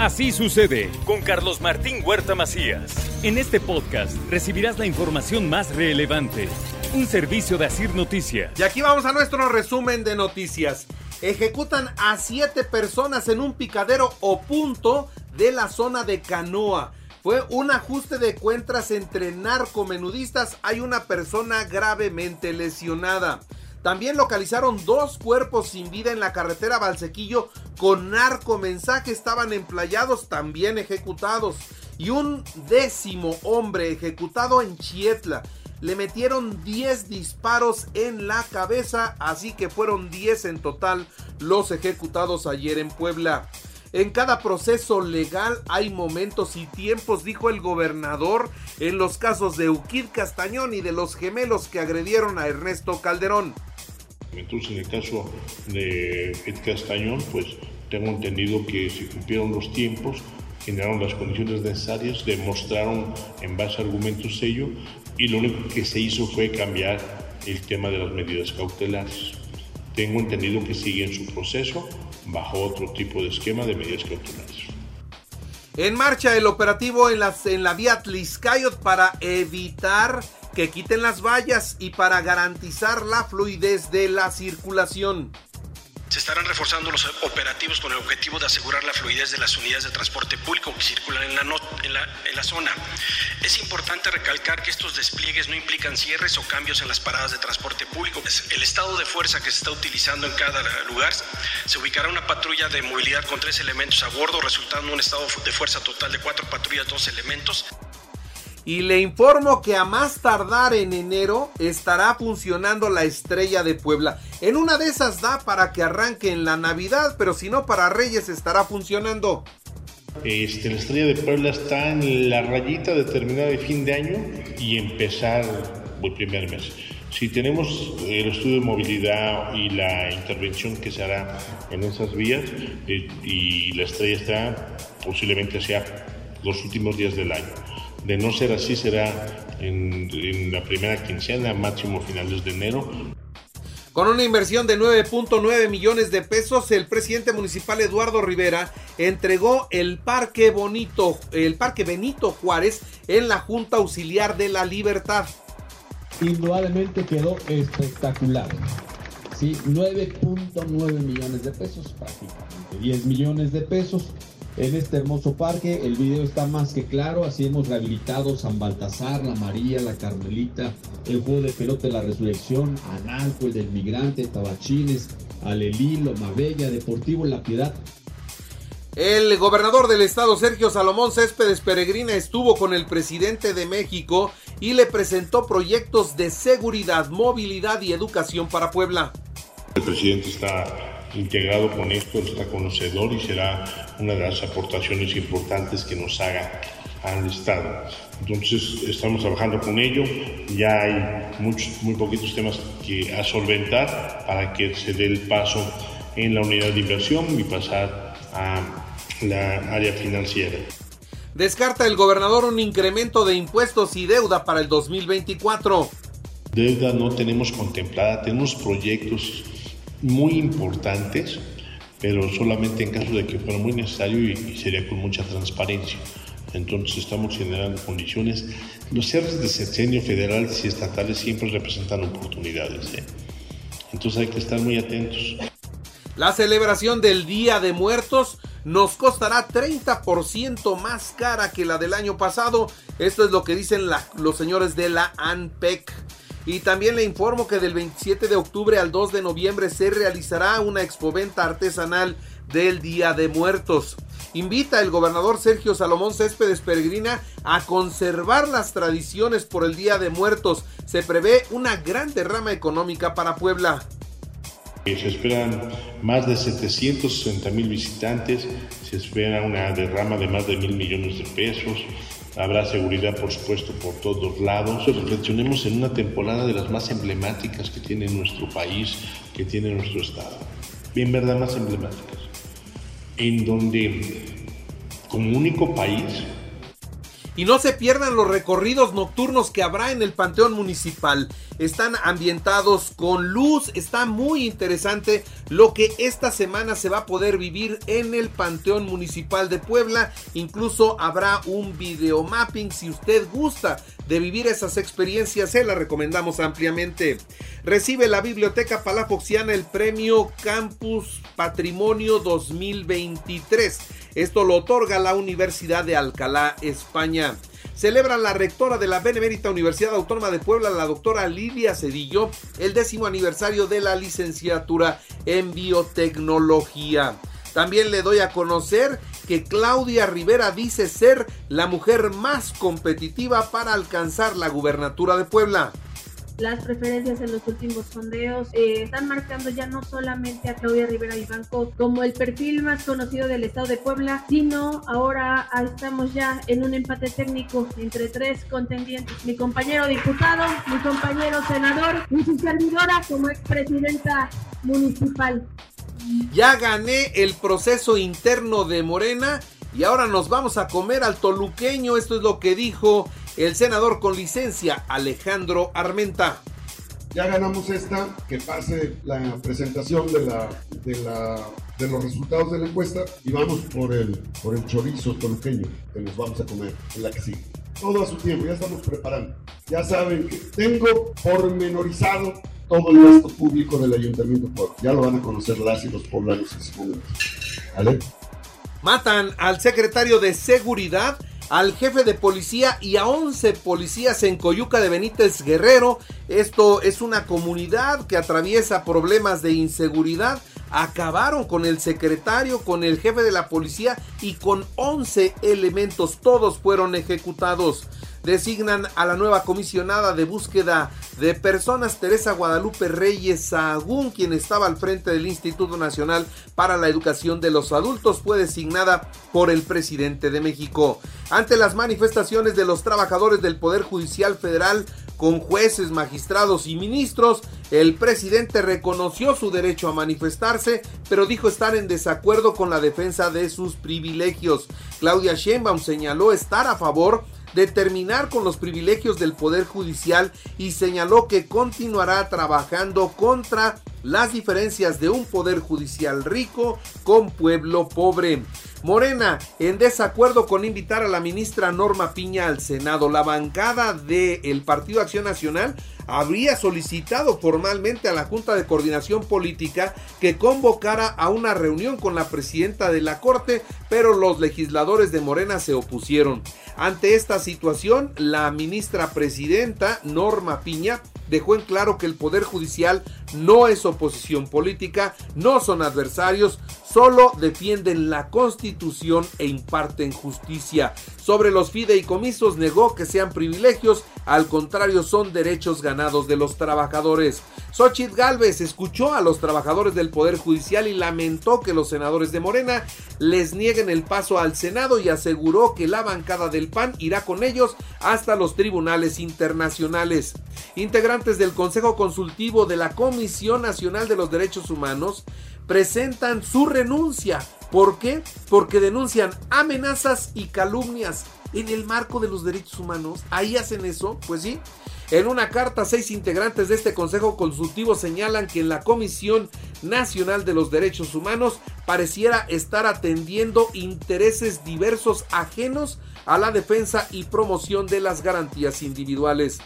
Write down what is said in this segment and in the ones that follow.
Así sucede con Carlos Martín Huerta Macías. En este podcast recibirás la información más relevante. Un servicio de Asir Noticias. Y aquí vamos a nuestro resumen de noticias. Ejecutan a siete personas en un picadero o punto de la zona de Canoa. Fue un ajuste de cuentas entre narcomenudistas. Hay una persona gravemente lesionada. También localizaron dos cuerpos sin vida en la carretera Valsequillo con narcomensaje. Estaban emplayados, también ejecutados. Y un décimo hombre ejecutado en Chietla. Le metieron 10 disparos en la cabeza, así que fueron 10 en total los ejecutados ayer en Puebla. En cada proceso legal hay momentos y tiempos, dijo el gobernador, en los casos de Uquid Castañón y de los gemelos que agredieron a Ernesto Calderón. Entonces, en el caso de Ed Castañón, pues tengo entendido que se cumplieron los tiempos, generaron las condiciones necesarias, demostraron en base a argumentos ello y lo único que se hizo fue cambiar el tema de las medidas cautelares. Tengo entendido que sigue en su proceso bajo otro tipo de esquema de medidas cautelares. En marcha el operativo en, las, en la vía Tliscayot para evitar que quiten las vallas y para garantizar la fluidez de la circulación. Se estarán reforzando los operativos con el objetivo de asegurar la fluidez de las unidades de transporte público que circulan en la, en la, zona. Es importante recalcar que estos despliegues no implican cierres o cambios en las paradas de transporte público. El estado de fuerza que se está utilizando en cada lugar se ubicará una patrulla de movilidad con tres elementos a bordo, resultando un estado de fuerza total de cuatro patrullas, dos elementos. Y le informo que a más tardar en enero estará funcionando la estrella de Puebla. En una de esas da para que arranque en la Navidad, pero si no para Reyes estará funcionando. Este, la estrella de Puebla está en la rayita de terminar de fin de año y empezar el primer mes. Si tenemos el estudio de movilidad y la intervención que se hará en esas vías eh, y la estrella está posiblemente sea los últimos días del año. De no ser así, será en, la primera quincena, máximo finales de enero. Con una inversión de 9.9 millones de pesos, el presidente municipal Eduardo Rivera entregó el Parque Bonito, el Parque Benito Juárez en la Junta Auxiliar de la Libertad. Indudablemente quedó espectacular. Sí, 9.9 millones de pesos, prácticamente 10 millones de pesos en este hermoso parque. El video está más que claro, así hemos rehabilitado San Baltasar, la María, la Carmelita, el juego de pelota de la resurrección, Analco, el del migrante, Tabachines, Alelí, Mabella, Deportivo La Piedad. El gobernador del estado, Sergio Salomón Céspedes Peregrina, estuvo con el presidente de México y le presentó proyectos de seguridad, movilidad y educación para Puebla. El presidente está integrado con esto, está conocedor y será una de las aportaciones importantes que nos haga al Estado. Entonces estamos trabajando con ello, ya hay muchos, muy poquitos temas que a solventar para que se dé el paso en la unidad de inversión y pasar a la área financiera. Descarta el gobernador un incremento de impuestos y deuda para el 2024. Deuda no tenemos contemplada, tenemos proyectos muy importantes, pero solamente en caso de que fuera muy necesario y, sería con mucha transparencia. Entonces estamos generando condiciones. Los cierres de sexenio federal y estatales siempre representan oportunidades. ¿eh? Entonces hay que estar muy atentos. La celebración del Día de Muertos nos costará 30% más cara que la del año pasado. Esto es lo que dicen los señores de la ANPEC. Y también le informo que del 27 de octubre al 2 de noviembre se realizará una expoventa artesanal del Día de Muertos. Invita el gobernador Sergio Salomón Céspedes Peregrina a conservar las tradiciones por el Día de Muertos. Se prevé una gran derrama económica para Puebla. Se esperan más de 760 mil visitantes, se espera una derrama de más de mil millones de pesos, habrá seguridad por supuesto por todos lados. Reflexionemos en una temporada de las más emblemáticas que tiene nuestro país, que tiene nuestro estado. En verdad más emblemáticas. En donde como único país y no se pierdan los recorridos nocturnos que habrá en el Panteón Municipal. Están ambientados con luz, está muy interesante lo que esta semana se va a poder vivir en el Panteón Municipal de Puebla. Incluso habrá un video mapping si usted gusta de vivir esas experiencias, se la recomendamos ampliamente. Recibe la Biblioteca Palafoxiana el premio Campus Patrimonio 2023. Esto lo otorga la Universidad de Alcalá, España. Celebra la rectora de la Benemérita Universidad Autónoma de Puebla, la doctora Lidia Cedillo, el décimo aniversario de la licenciatura en biotecnología. También le doy a conocer que Claudia Rivera dice ser la mujer más competitiva para alcanzar la gubernatura de Puebla las preferencias en los últimos sondeos eh, están marcando ya no solamente a Claudia Rivera Banco como el perfil más conocido del estado de Puebla, sino ahora estamos ya en un empate técnico entre tres contendientes. Mi compañero diputado, mi compañero senador y su servidora como expresidenta municipal. Ya gané el proceso interno de Morena y ahora nos vamos a comer al toluqueño. Esto es lo que dijo el senador con licencia Alejandro Armenta. Ya ganamos esta, que pase la presentación de, la, de, la, de los resultados de la encuesta y vamos por el, por el chorizo toluqueño que nos vamos a comer en la que sigue. Todo a su tiempo, ya estamos preparando. Ya saben que tengo pormenorizado todo el gasto público del Ayuntamiento de Puebla. Ya lo van a conocer las y los poblanos en ese momento. ¿Vale? Matan al secretario de Seguridad al jefe de policía y a 11 policías en Coyuca de Benítez Guerrero. Esto es una comunidad que atraviesa problemas de inseguridad. Acabaron con el secretario, con el jefe de la policía y con 11 elementos. Todos fueron ejecutados designan a la nueva comisionada de búsqueda de personas, Teresa Guadalupe Reyes Sagún, quien estaba al frente del Instituto Nacional para la Educación de los Adultos, fue designada por el presidente de México. Ante las manifestaciones de los trabajadores del Poder Judicial Federal, con jueces, magistrados y ministros, el presidente reconoció su derecho a manifestarse, pero dijo estar en desacuerdo con la defensa de sus privilegios. Claudia Sheinbaum señaló estar a favor de terminar con los privilegios del Poder Judicial y señaló que continuará trabajando contra las diferencias de un Poder Judicial rico con pueblo pobre. Morena, en desacuerdo con invitar a la ministra Norma Piña al Senado, la bancada del Partido Acción Nacional habría solicitado formalmente a la Junta de Coordinación Política que convocara a una reunión con la presidenta de la Corte, pero los legisladores de Morena se opusieron. Ante esta situación, la ministra presidenta Norma Piña dejó en claro que el Poder Judicial no es oposición política, no son adversarios, solo defienden la Constitución e imparten justicia. Sobre los fideicomisos negó que sean privilegios, al contrario son derechos ganados de los trabajadores. Xochitl Galvez escuchó a los trabajadores del Poder Judicial y lamentó que los senadores de Morena les nieguen el paso al Senado y aseguró que la bancada del PAN irá con ellos hasta los tribunales internacionales. Integrantes del Consejo Consultivo de la Comisión Nacional de los Derechos Humanos presentan su renuncia. ¿Por qué? Porque denuncian amenazas y calumnias en el marco de los derechos humanos. Ahí hacen eso, pues sí. En una carta, seis integrantes de este Consejo Consultivo señalan que en la Comisión Nacional de los Derechos Humanos pareciera estar atendiendo intereses diversos ajenos a la defensa y promoción de las garantías individuales.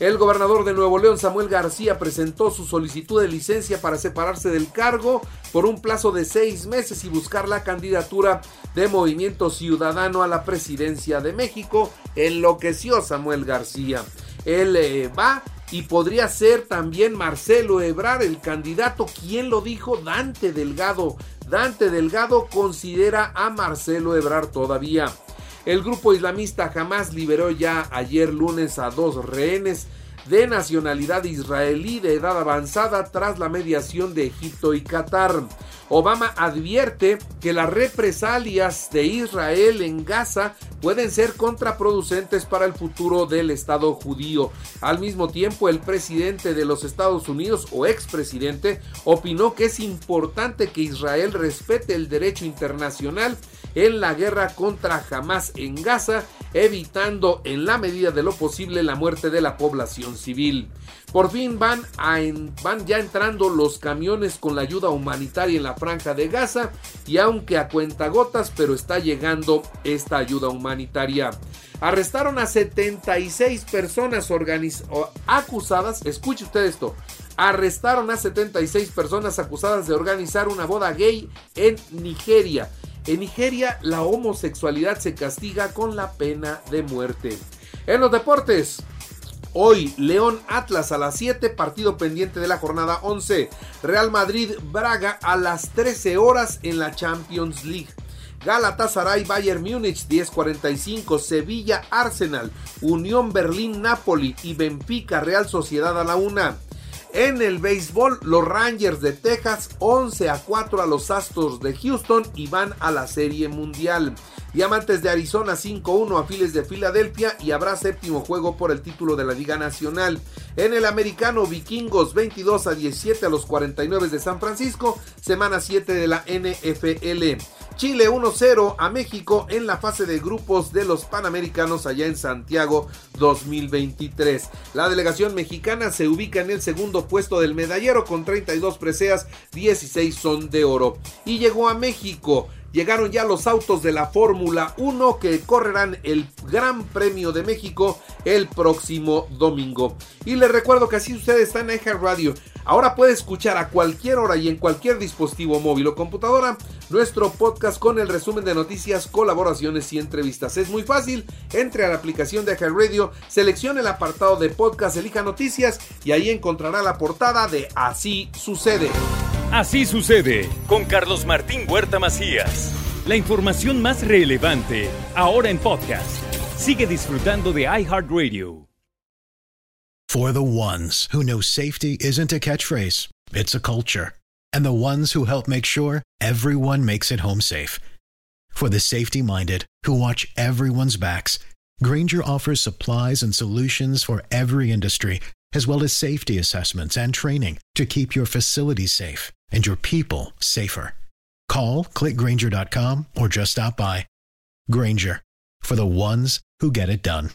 El gobernador de Nuevo León, Samuel García, presentó su solicitud de licencia para separarse del cargo por un plazo de seis meses y buscar la candidatura de Movimiento Ciudadano a la presidencia de México. Enloqueció Samuel García. Él eh, va y podría ser también Marcelo Ebrar el candidato. ¿Quién lo dijo? Dante Delgado. Dante Delgado considera a Marcelo Ebrar todavía. El grupo islamista jamás liberó ya ayer lunes a dos rehenes de nacionalidad israelí de edad avanzada tras la mediación de Egipto y Qatar. Obama advierte que las represalias de Israel en Gaza pueden ser contraproducentes para el futuro del Estado judío. Al mismo tiempo, el presidente de los Estados Unidos o expresidente opinó que es importante que Israel respete el derecho internacional en la guerra contra Hamas en Gaza, evitando en la medida de lo posible la muerte de la población civil. Por fin van, ya entrando los camiones con la ayuda humanitaria en la franja de Gaza y aunque a cuentagotas, pero está llegando esta ayuda humanitaria. Arrestaron a 76 personas acusadas, escuche usted esto, arrestaron a 76 personas acusadas de organizar una boda gay en Nigeria. En Nigeria la homosexualidad se castiga con la pena de muerte. En los deportes, Hoy, León Atlas a las 7, partido pendiente de la jornada 11. Real Madrid Braga a las 13 horas en la Champions League. Galatasaray Bayern Múnich 10:45, Sevilla Arsenal, Unión Berlín Napoli y Benfica Real Sociedad a la 1. En el béisbol, los Rangers de Texas 11 a 4 a los Astros de Houston y van a la Serie Mundial. Diamantes de Arizona 5-1 a Files de Filadelfia y habrá séptimo juego por el título de la Liga Nacional. En el americano, Vikingos 22 a 17 a los 49 de San Francisco, semana 7 de la NFL. Chile 1-0 a México en la fase de grupos de los Panamericanos allá en Santiago 2023. La delegación mexicana se ubica en el segundo puesto del medallero con 32 preseas, 16 son de oro. Y llegó a México llegaron ya los autos de la Fórmula 1 que correrán el Gran Premio de México el próximo domingo. Y les recuerdo que así ustedes están en Radio. Ahora puede escuchar a cualquier hora y en cualquier dispositivo móvil o computadora nuestro podcast con el resumen de noticias, colaboraciones y entrevistas. Es muy fácil, entre a la aplicación de Radio, seleccione el apartado de podcast, elija noticias y ahí encontrará la portada de Así sucede. Así sucede con Carlos Martín Huerta Macías. La información más relevante ahora en podcast. Sigue disfrutando de iHeartRadio. For the ones who know safety isn't a catchphrase, it's a culture. And the ones who help make sure everyone makes it home safe. For the safety minded who watch everyone's backs, Granger offers supplies and solutions for every industry, as well as safety assessments and training to keep your facilities safe and your people safer. Call clickgranger.com or just stop by. Granger for the ones who get it done.